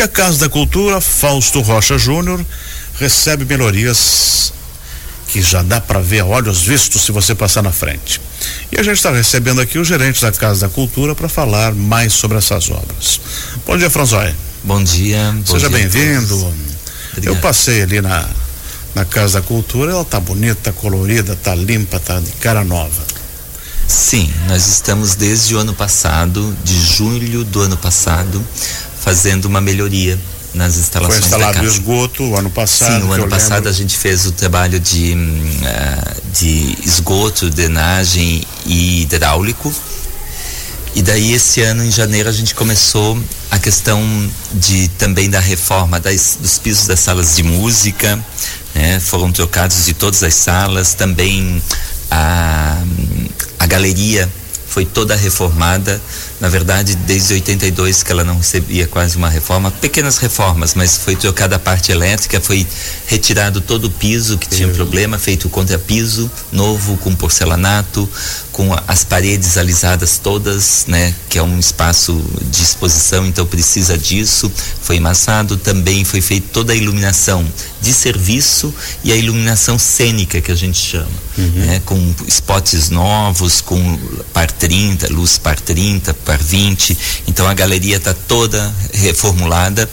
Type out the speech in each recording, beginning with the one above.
E a Casa da Cultura, Fausto Rocha Júnior, recebe melhorias que já dá para ver a olhos vistos se você passar na frente. E a gente está recebendo aqui o gerente da Casa da Cultura para falar mais sobre essas obras. Bom dia, Franzói. Bom dia. Seja bem-vindo. Eu passei ali na, na Casa da Cultura, ela tá bonita, tá colorida, tá limpa, tá de cara nova. Sim, nós estamos desde o ano passado, de julho do ano passado, fazendo uma melhoria nas instalações Foi instalado o esgoto o ano passado. Sim, o ano passado lembro. a gente fez o trabalho de, uh, de esgoto, drenagem e hidráulico. E daí esse ano, em janeiro, a gente começou a questão de também da reforma das, dos pisos das salas de música, né? Foram trocados de todas as salas, também a, a galeria foi toda reformada. Na verdade, desde 82 que ela não recebia quase uma reforma, pequenas reformas, mas foi trocada a parte elétrica, foi retirado todo o piso que tinha problema, feito o contrapiso novo com porcelanato, com as paredes alisadas todas, né, que é um espaço de exposição, então precisa disso. Foi emassado, também foi feita toda a iluminação de serviço e a iluminação cênica que a gente chama, uhum. né, com spots novos, com par 30, luz par 30, par 20. Então a galeria está toda reformulada.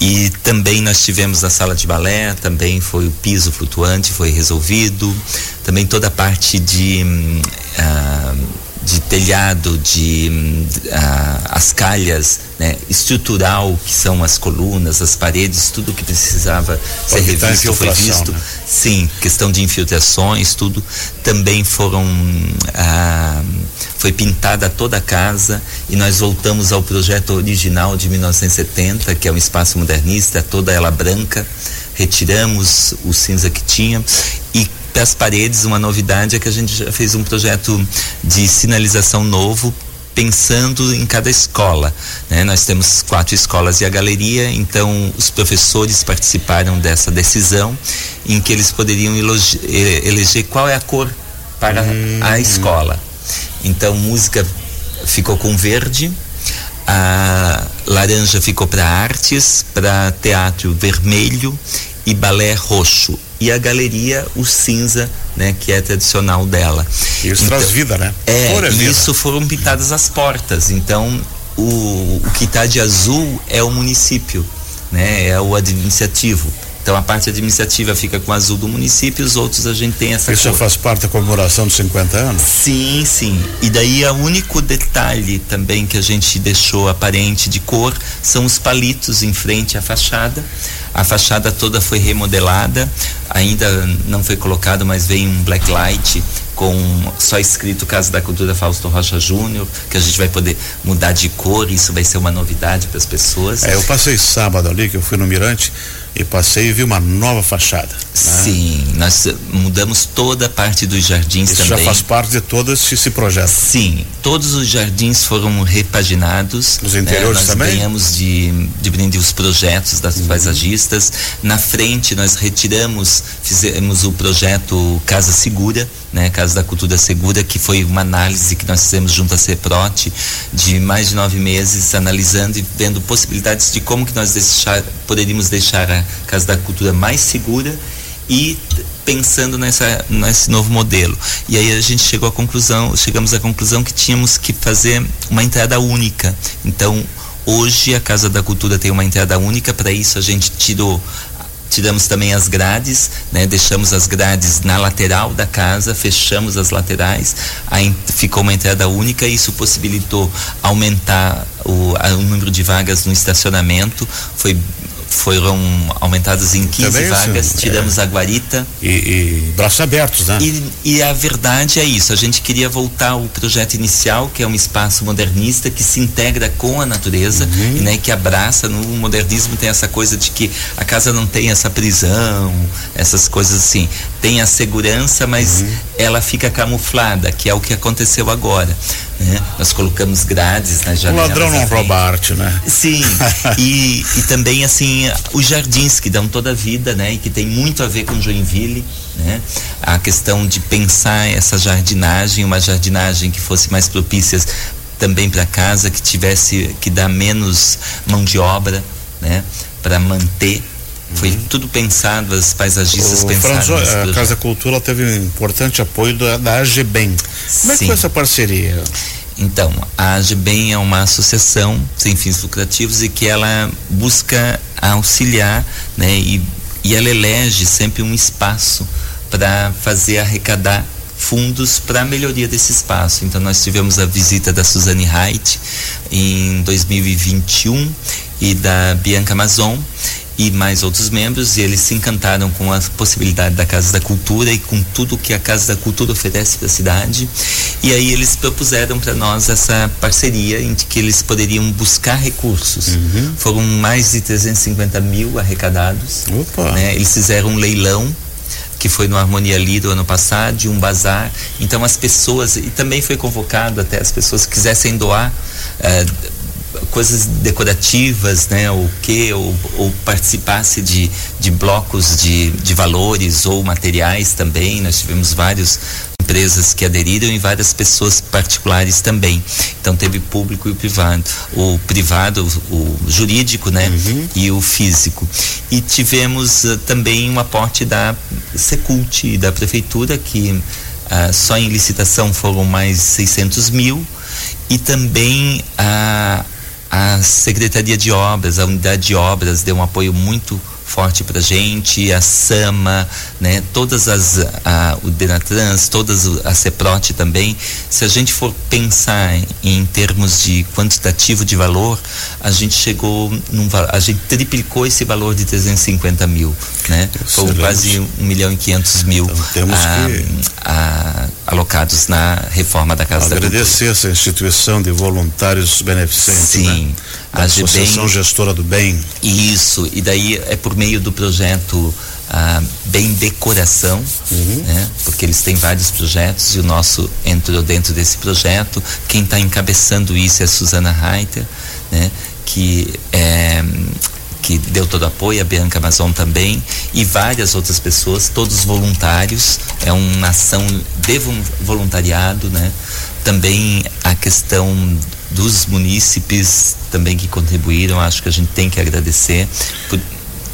E também nós tivemos a sala de balé, também foi o piso flutuante, foi resolvido. Também toda a parte de. Uh, de telhado, de uh, as calhas né, estrutural, que são as colunas, as paredes, tudo que precisava ser revisto foi visto. Né? Sim, questão de infiltrações, tudo também foram uh, foi pintada toda a casa e nós voltamos ao projeto original de 1970, que é um espaço modernista, toda ela branca. Retiramos o cinza que tinha e das paredes, uma novidade é que a gente já fez um projeto de sinalização novo pensando em cada escola. Né? Nós temos quatro escolas e a galeria, então os professores participaram dessa decisão em que eles poderiam eleger qual é a cor para hum. a escola. Então música ficou com verde, a laranja ficou para artes, para teatro vermelho e balé roxo e a galeria o cinza, né, que é tradicional dela. Isso então, traz vida, né? É, é vida. isso foram pintadas as portas. Então, o, o que está de azul é o município, né? É o administrativo. Então a parte administrativa fica com o azul do município, os outros a gente tem essa Isso cor. faz parte da comemoração dos 50 anos? Sim, sim. E daí o único detalhe também que a gente deixou aparente de cor são os palitos em frente à fachada. A fachada toda foi remodelada, ainda não foi colocado, mas vem um black light com só escrito Casa da Cultura Fausto Rocha Júnior, que a gente vai poder mudar de cor, isso vai ser uma novidade para as pessoas. É, eu passei sábado ali, que eu fui no Mirante, e passei e vi uma nova fachada. Né? Sim, nós mudamos toda a parte dos jardins Isso também. já faz parte de todo esse, esse projeto. Sim, todos os jardins foram repaginados. Os interiores né? nós também? ganhamos de, de brinde os projetos das uhum. paisagistas. Na frente nós retiramos, fizemos o projeto Casa Segura, né? Casa da Cultura Segura, que foi uma análise que nós fizemos junto à CEPROT de mais de nove meses, analisando e vendo possibilidades de como que nós deixar, poderíamos deixar a Casa da Cultura mais segura e pensando nessa nesse novo modelo. E aí a gente chegou à conclusão, chegamos à conclusão que tínhamos que fazer uma entrada única. Então, hoje a Casa da Cultura tem uma entrada única, para isso a gente tirou tiramos também as grades, né? Deixamos as grades na lateral da casa, fechamos as laterais, aí ficou uma entrada única e isso possibilitou aumentar o, o número de vagas no estacionamento, foi foram aumentadas em 15 Também vagas, isso, tiramos é. a guarita. E, e, braços abertos, né? E, e, a verdade é isso, a gente queria voltar ao projeto inicial, que é um espaço modernista que se integra com a natureza, uhum. né, que abraça, no modernismo tem essa coisa de que a casa não tem essa prisão, essas coisas assim. Tem a segurança, mas uhum. ela fica camuflada, que é o que aconteceu agora. Né? Nós colocamos grades nas janelas. O ladrão não rouba arte, né? Sim. e, e também assim os jardins que dão toda a vida, né? E que tem muito a ver com Joinville, né? A questão de pensar essa jardinagem, uma jardinagem que fosse mais propícia também para casa, que tivesse que dar menos mão de obra, né, para manter foi uhum. tudo pensado, as paisagistas o pensaram. Franzo, a Casa Cultura teve um importante apoio da, da AGBEM. Como é que foi essa parceria? Então, a AGBEM é uma associação sem fins lucrativos e que ela busca auxiliar, né, e, e ela elege sempre um espaço para fazer arrecadar fundos para a melhoria desse espaço. Então nós tivemos a visita da Suzane Haidt em 2021 e da Bianca Amazon e mais outros membros e eles se encantaram com a possibilidade da Casa da Cultura e com tudo que a Casa da Cultura oferece para a cidade e aí eles propuseram para nós essa parceria em que eles poderiam buscar recursos uhum. foram mais de 350 mil arrecadados né? eles fizeram um leilão que foi no Harmonia Lido ano passado, de um bazar. Então as pessoas, e também foi convocado até as pessoas que quisessem doar uh, coisas decorativas, né, ou que, ou, ou participasse de, de blocos de, de valores ou materiais também. Nós tivemos várias empresas que aderiram e várias pessoas particulares também. Então teve público e o privado, o privado, o jurídico, né, uhum. e o físico. E tivemos uh, também um aporte da Secult da prefeitura que uh, só em licitação foram mais 600 mil e também a a Secretaria de Obras, a Unidade de Obras deu um apoio muito forte para gente, a Sama, né, todas as a, o Denatrans, todas a Ceprote também. Se a gente for pensar em, em, termos de quantitativo de valor, a gente chegou num, a gente triplicou esse valor de 350 mil, né? Foram quase um milhão e quinhentos mil então, temos a, que... a, alocados na reforma da Casa Agradecer da Cultura. essa instituição de voluntários beneficentes. Sim. Né? A Associação Gestora do Bem. Isso, e daí é por meio do projeto ah, Bem Decoração, uhum. né? porque eles têm vários projetos e o nosso entrou dentro desse projeto. Quem está encabeçando isso é a Suzana Reiter, né? que é que deu todo apoio, a Bianca Amazon também, e várias outras pessoas, todos voluntários, é uma ação de voluntariado, né? Também a questão dos munícipes também que contribuíram, acho que a gente tem que agradecer. Por...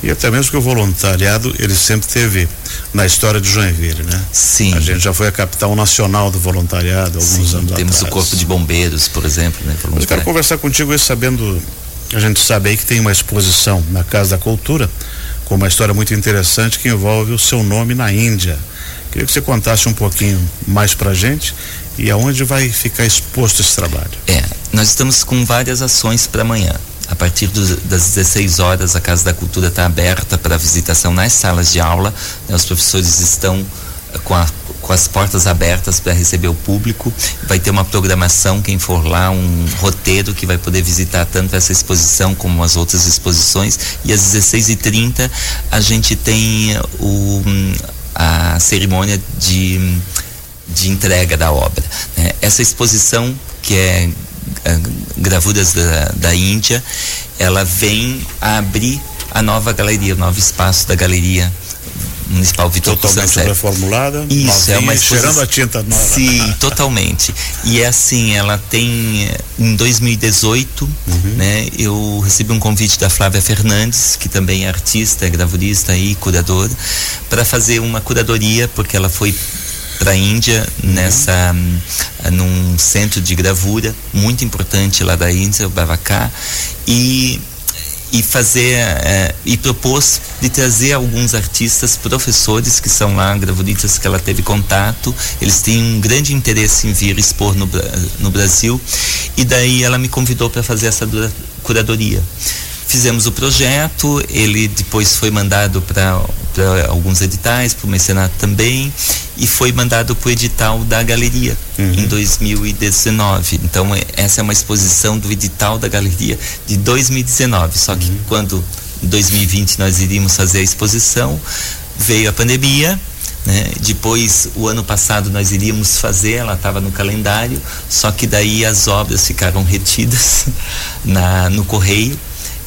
E até mesmo que o voluntariado, ele sempre teve na história de Joinville, né? Sim. A gente já foi a capital nacional do voluntariado alguns Sim, anos temos atrás. o corpo de bombeiros, por exemplo, né? Eu quero conversar contigo aí sabendo, a gente sabe aí que tem uma exposição na Casa da Cultura com uma história muito interessante que envolve o seu nome na Índia. Queria que você contasse um pouquinho mais pra gente e aonde vai ficar exposto esse trabalho? É, nós estamos com várias ações para amanhã. A partir do, das 16 horas, a Casa da Cultura está aberta para visitação nas salas de aula. Né, os professores estão eh, com, a, com as portas abertas para receber o público. Vai ter uma programação, quem for lá, um roteiro que vai poder visitar tanto essa exposição como as outras exposições. E às 16h30 a gente tem o, a cerimônia de de entrega da obra. Né? Essa exposição, que é Gravuras da, da Índia, ela vem abrir a nova galeria, o novo espaço da galeria Municipal Vitor Totalmente reformulada. Isso, novinha, é uma exposição. Cheirando a tinta nova. Sim, totalmente. E é assim, ela tem, em 2018, uhum. né, eu recebi um convite da Flávia Fernandes, que também é artista, é gravurista e curadora, para fazer uma curadoria, porque ela foi para a Índia uhum. nessa num centro de gravura muito importante lá da Índia, o Bavacá, e e fazer é, e propôs de trazer alguns artistas professores que são lá gravuristas que ela teve contato. Eles têm um grande interesse em vir expor no, no Brasil. E daí ela me convidou para fazer essa curadoria. Fizemos o projeto, ele depois foi mandado para alguns editais, para o mecenato também, e foi mandado para o edital da galeria uhum. em 2019. Então, é, essa é uma exposição do edital da galeria de 2019. Só que uhum. quando em 2020 nós iríamos fazer a exposição, veio a pandemia. Né? Depois, o ano passado, nós iríamos fazer, ela estava no calendário, só que daí as obras ficaram retidas na, no correio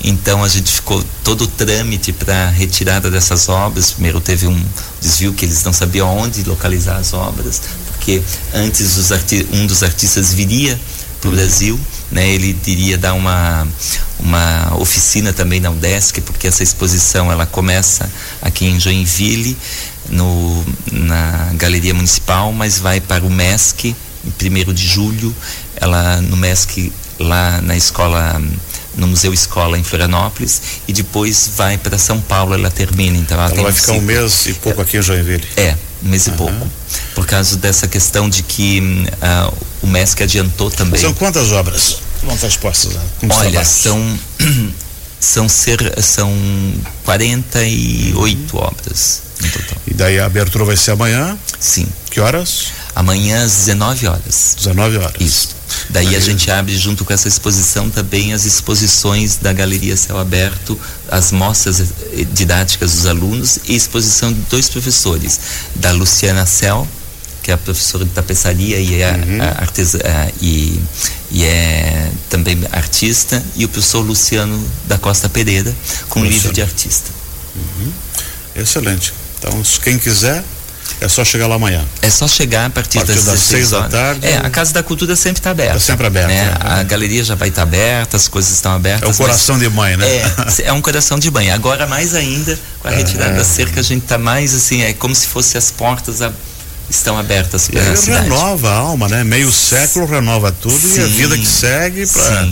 então a gente ficou todo o trâmite para retirada dessas obras. Primeiro teve um desvio que eles não sabiam onde localizar as obras, porque antes um dos artistas viria para o Brasil, né? Ele iria dar uma uma oficina também na UDESC, porque essa exposição ela começa aqui em Joinville, no, na Galeria Municipal, mas vai para o MESC em 1 de julho, ela no MESC lá na escola no Museu Escola em Florianópolis e depois vai para São Paulo, ela termina. Então ela, ela vai ficar um mês e pouco aqui em Joinville. É, um mês uhum. e pouco. Por causa dessa questão de que uh, o MESC adiantou também. São quantas obras vão estar expostas? Olha, são são ser são 48 uhum. obras no total. E daí a abertura vai ser amanhã? Sim. Que horas? Amanhã às 19 horas. 19 horas. Isso. Daí a gente abre junto com essa exposição também as exposições da Galeria Céu Aberto, as mostras eh, didáticas dos alunos e exposição de dois professores, da Luciana Céu, que é a professora de tapeçaria e é, uhum. e, e, é também artista, e o professor Luciano da Costa Pereira, com Luciano. livro de artista. Uhum. Excelente. Então, quem quiser, é só chegar lá amanhã. É só chegar a partir, a partir das, das seis da tarde. É, a Casa da Cultura sempre está aberta. Está sempre aberta. Né? É. A galeria já vai estar tá aberta, as coisas estão abertas. É o coração de mãe, né? É, é um coração de mãe. Agora mais ainda, com a retirada é. da cerca, a gente está mais assim, é como se fossem as portas a estão abertas para a cidade. renova a alma, né? Meio século renova tudo sim, e a vida que segue para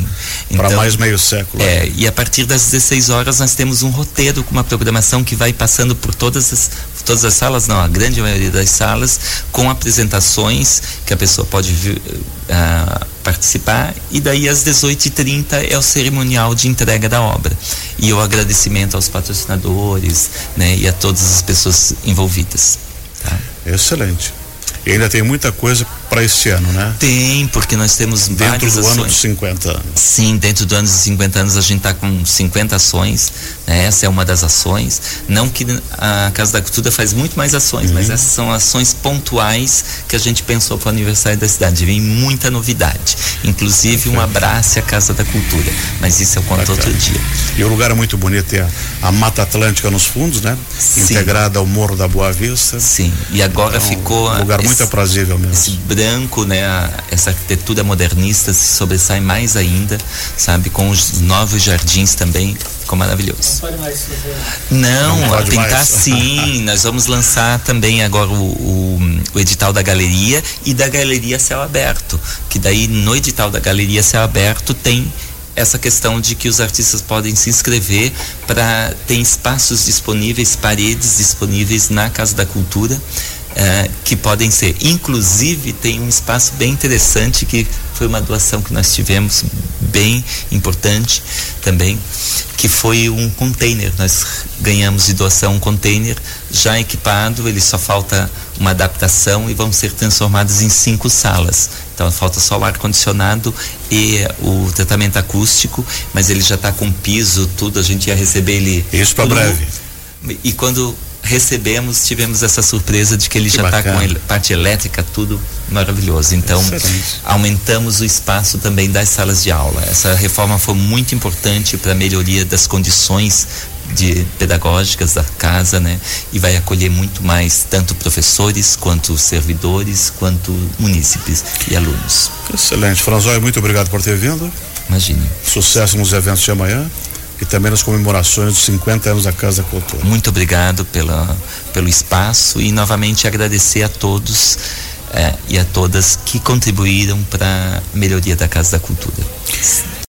então, mais meio século. É, e a partir das 16 horas nós temos um roteiro com uma programação que vai passando por todas as todas as salas, não, a grande maioria das salas, com apresentações que a pessoa pode uh, participar e daí às 18h30 é o cerimonial de entrega da obra e o agradecimento aos patrocinadores né, e a todas as pessoas envolvidas. Tá? Excelente. E ainda tem muita coisa para este ano, né? Tem, porque nós temos dentro do ações. ano dos 50 anos. Sim, dentro do ano dos 50 anos a gente está com 50 ações. Né? Essa é uma das ações. Não que a Casa da Cultura faz muito mais ações, uhum. mas essas são ações pontuais que a gente pensou para o aniversário da cidade. Vem muita novidade, inclusive um abraço à Casa da Cultura. Mas isso eu conto Bacana. outro dia. E o lugar é muito bonito, tem a, a Mata Atlântica nos fundos, né? Sim. Integrada ao Morro da Boa Vista. Sim. E agora então, ficou um lugar muito aprazível mesmo. Esse branco, né? A, essa arquitetura modernista se sobressai mais ainda, sabe? Com os novos jardins também, ficou maravilhoso. Não, mais não, não pintar mais. sim. Nós vamos lançar também agora o, o, o, edital da galeria e da galeria céu aberto, que daí no edital da galeria céu aberto tem essa questão de que os artistas podem se inscrever para ter espaços disponíveis, paredes disponíveis na Casa da Cultura é, que podem ser. Inclusive, tem um espaço bem interessante que foi uma doação que nós tivemos, bem importante também, que foi um container. Nós ganhamos de doação um container já equipado, ele só falta uma adaptação e vão ser transformados em cinco salas. Então falta só o ar-condicionado e o tratamento acústico, mas ele já está com piso, tudo, a gente ia receber ele. Isso para breve. E quando recebemos, tivemos essa surpresa de que ele que já está com a parte elétrica, tudo maravilhoso. Então, Excelente. aumentamos o espaço também das salas de aula. Essa reforma foi muito importante para a melhoria das condições de pedagógicas da casa, né? E vai acolher muito mais tanto professores quanto servidores, quanto munícipes e alunos. Excelente, Franzói, muito obrigado por ter vindo. Imagine. Sucesso nos eventos de amanhã e também nas comemorações dos 50 anos da Casa da Cultura. Muito obrigado pela, pelo espaço e novamente agradecer a todos eh, e a todas que contribuíram para a melhoria da Casa da Cultura.